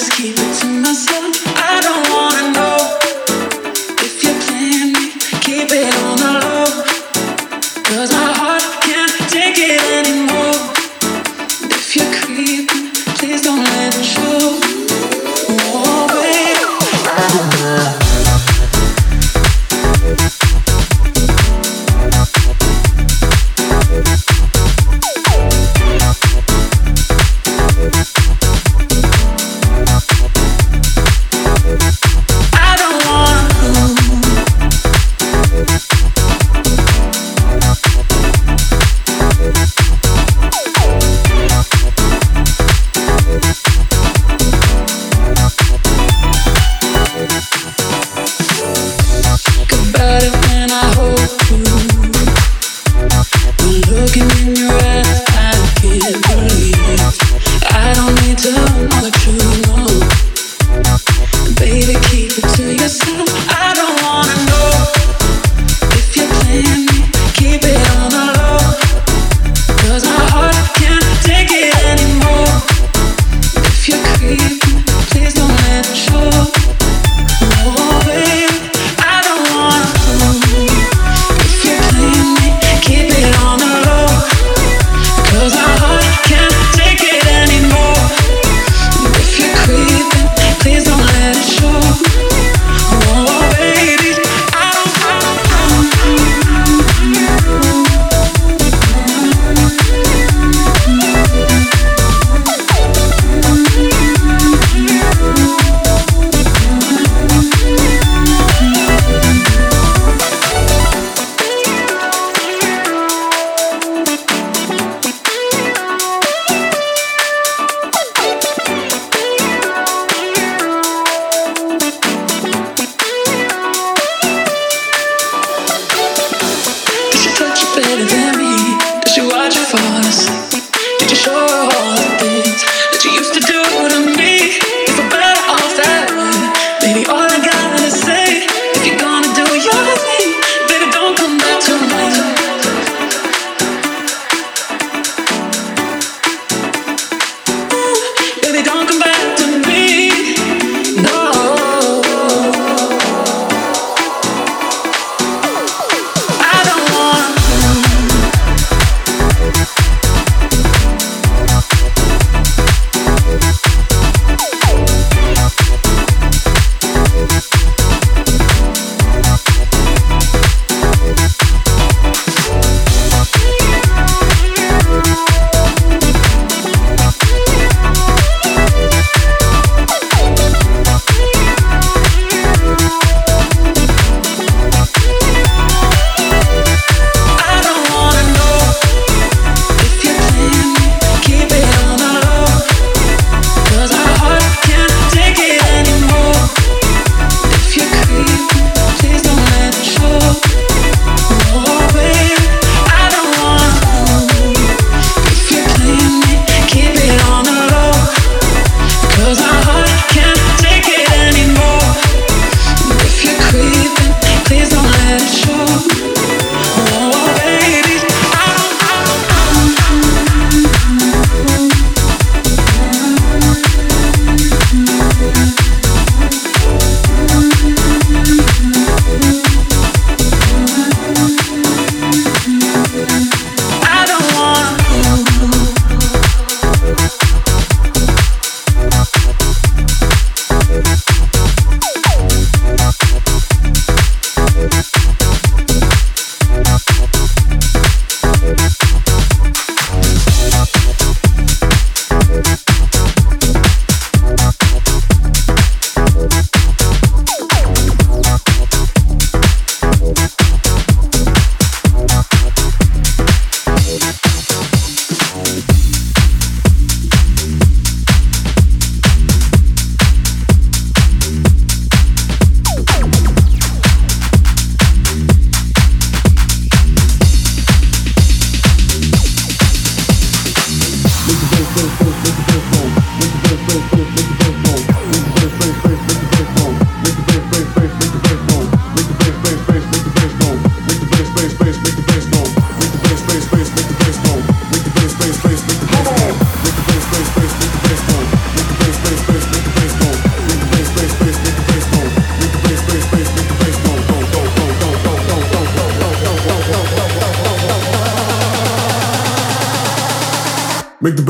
space, make the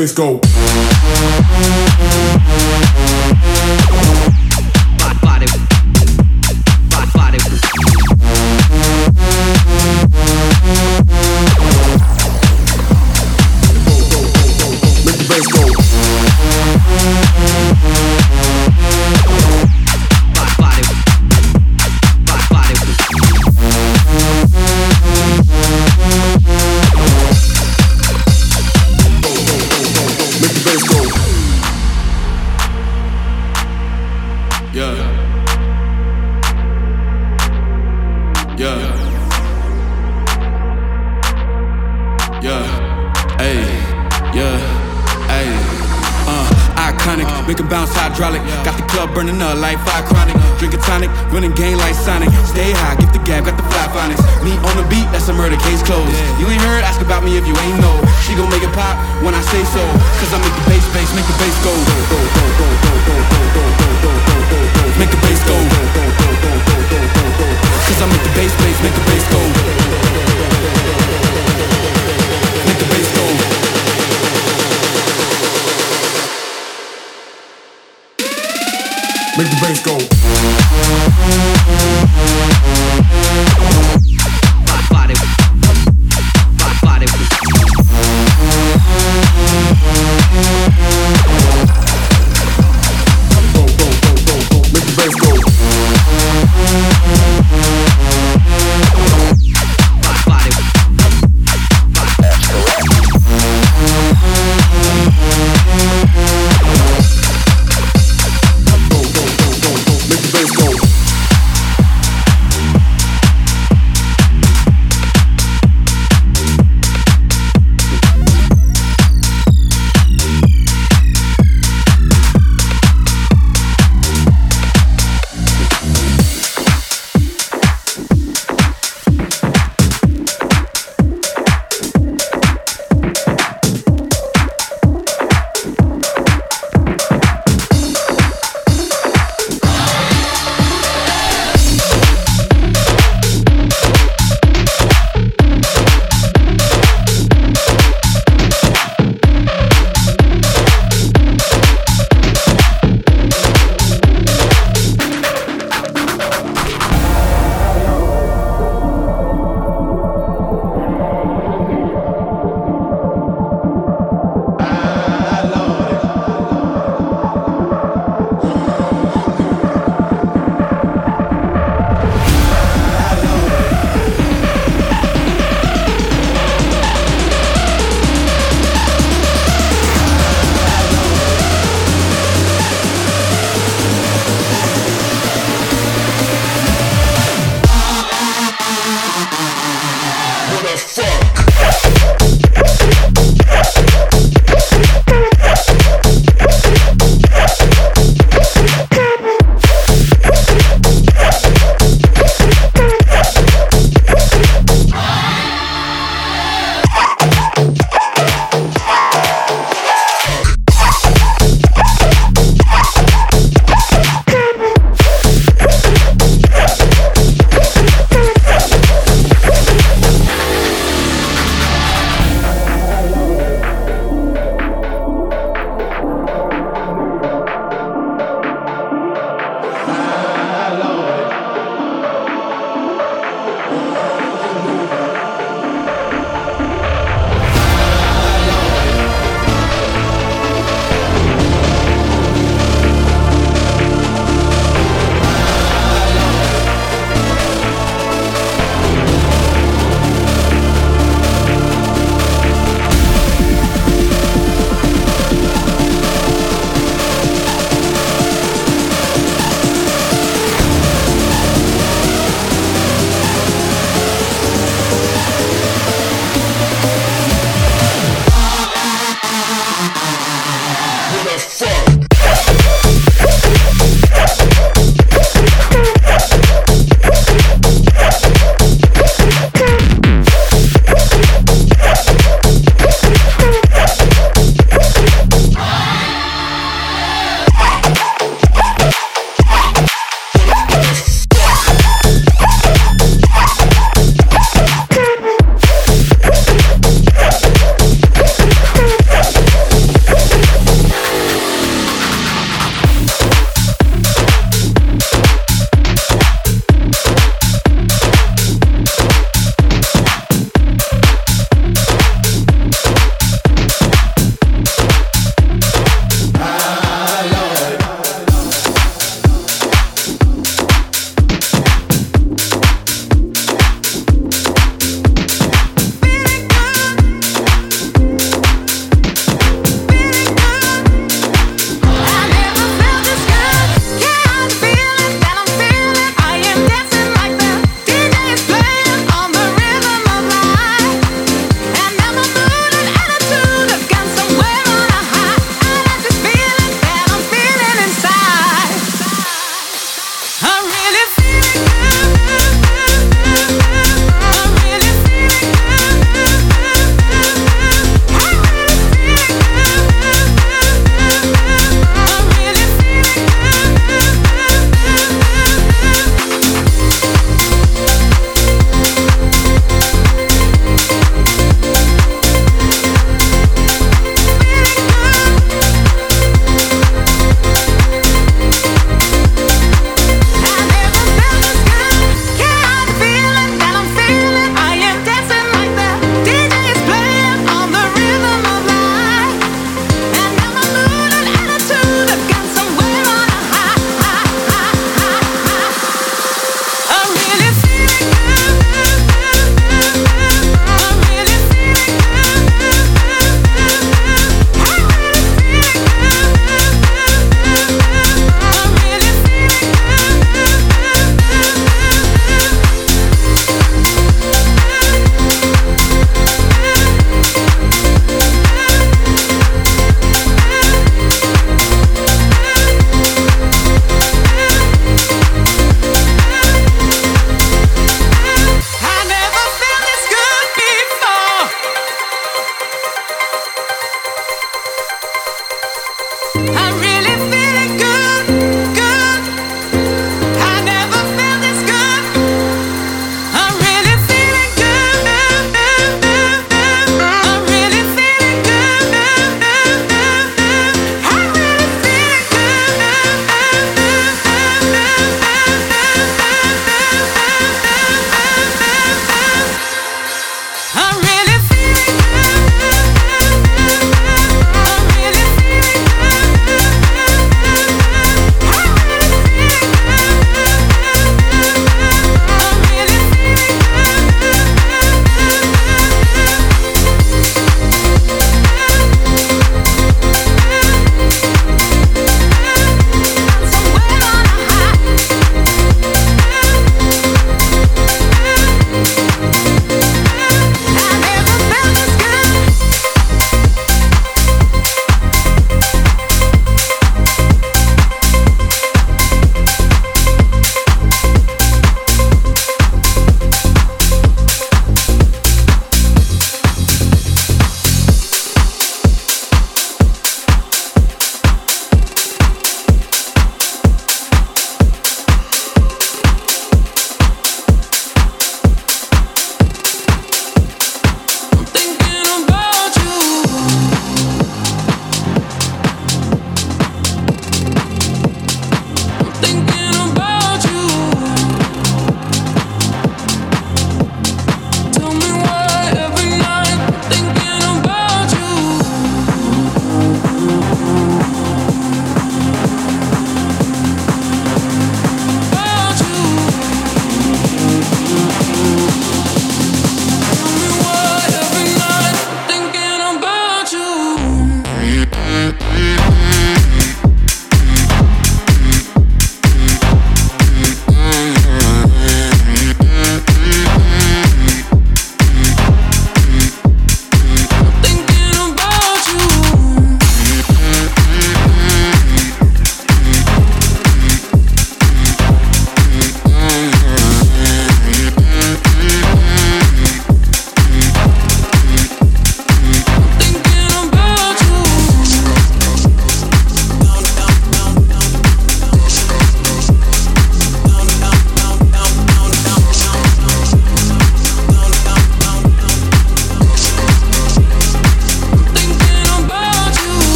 bass go. Let's make the bass go. Make the bass go. Cause I make the bass, bass, make the bass go. Make the bass go. Make the bass go.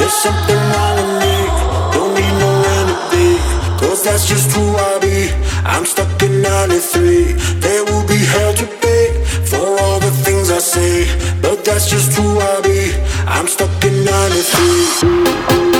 There's something wrong with me, don't need no that's just who I be. I'm stuck in 93 will be to pay For all the things I say. But that's just who I be. I'm stuck in 93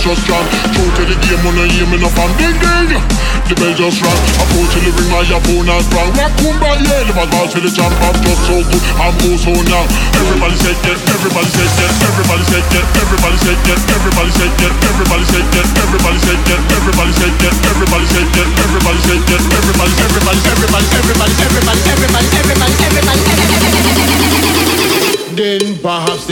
just strong True to the game when I aim in a fan Ding ding The bell just rang Approach to the ring my opponent sprang Rock yeah The ball to the jump I'm just so good I'm also now Everybody say that Everybody say that Everybody say that Everybody say that Everybody say that Everybody say that Everybody say that Everybody say that Everybody say that Everybody say that Everybody everybody everybody everybody everybody everybody everybody everybody Then perhaps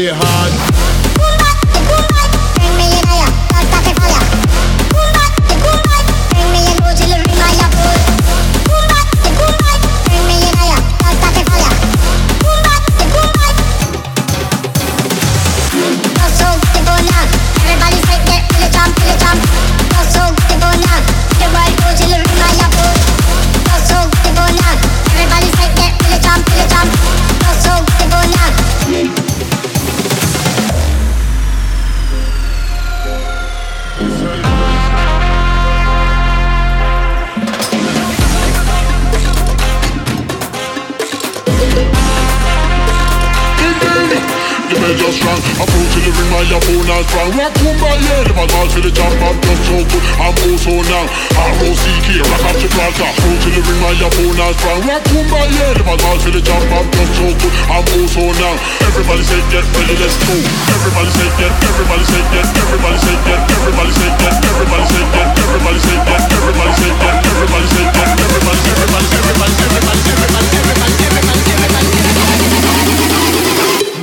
they had strong Rock by yeah, the ball to the top I'm just so good, I'm also now R-O-C-K, rock off Gibraltar Throw to the ring, my opponent strong Rock by yeah, the ball to the top I'm just so good, I'm also now Everybody say get ready, let's go Everybody say get, everybody say get Everybody say get, everybody say get Everybody say get, everybody say get Everybody say get, everybody say get Everybody, everybody, everybody, everybody, everybody, everybody, everybody, everybody, everybody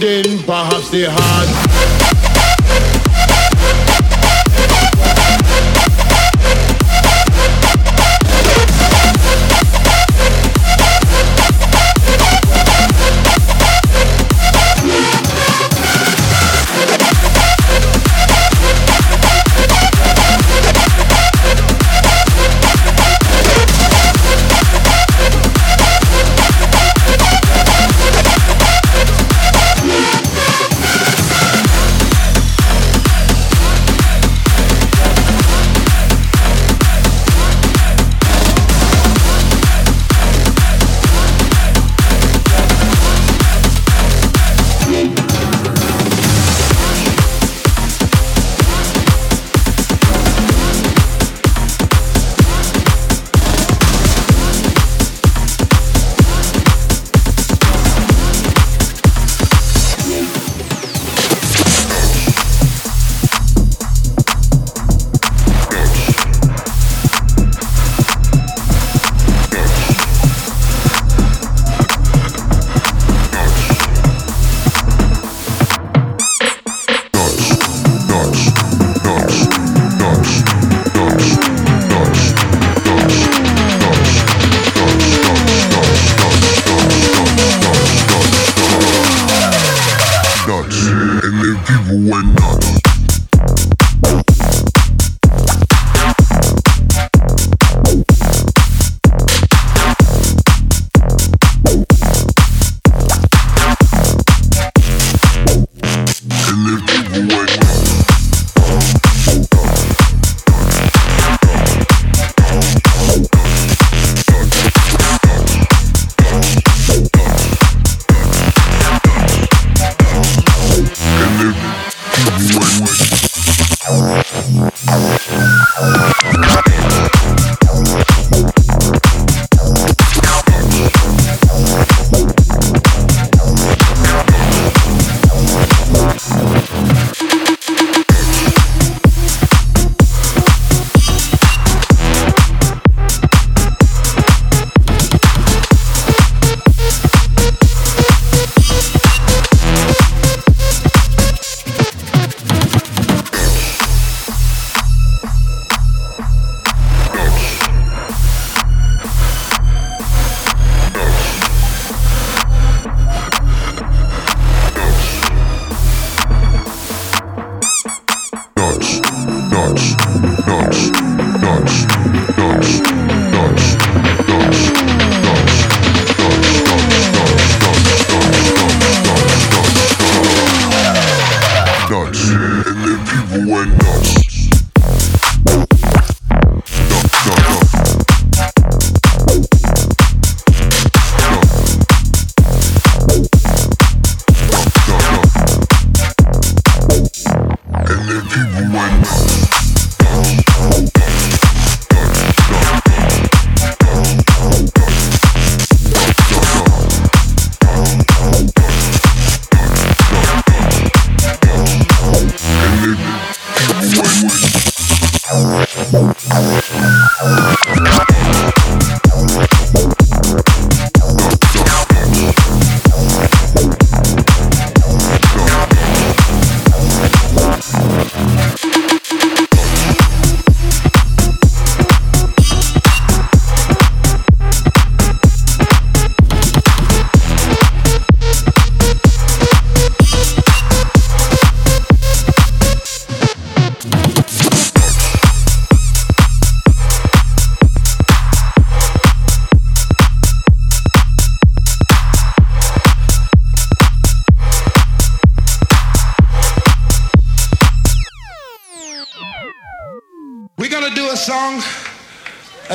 Then perhaps they had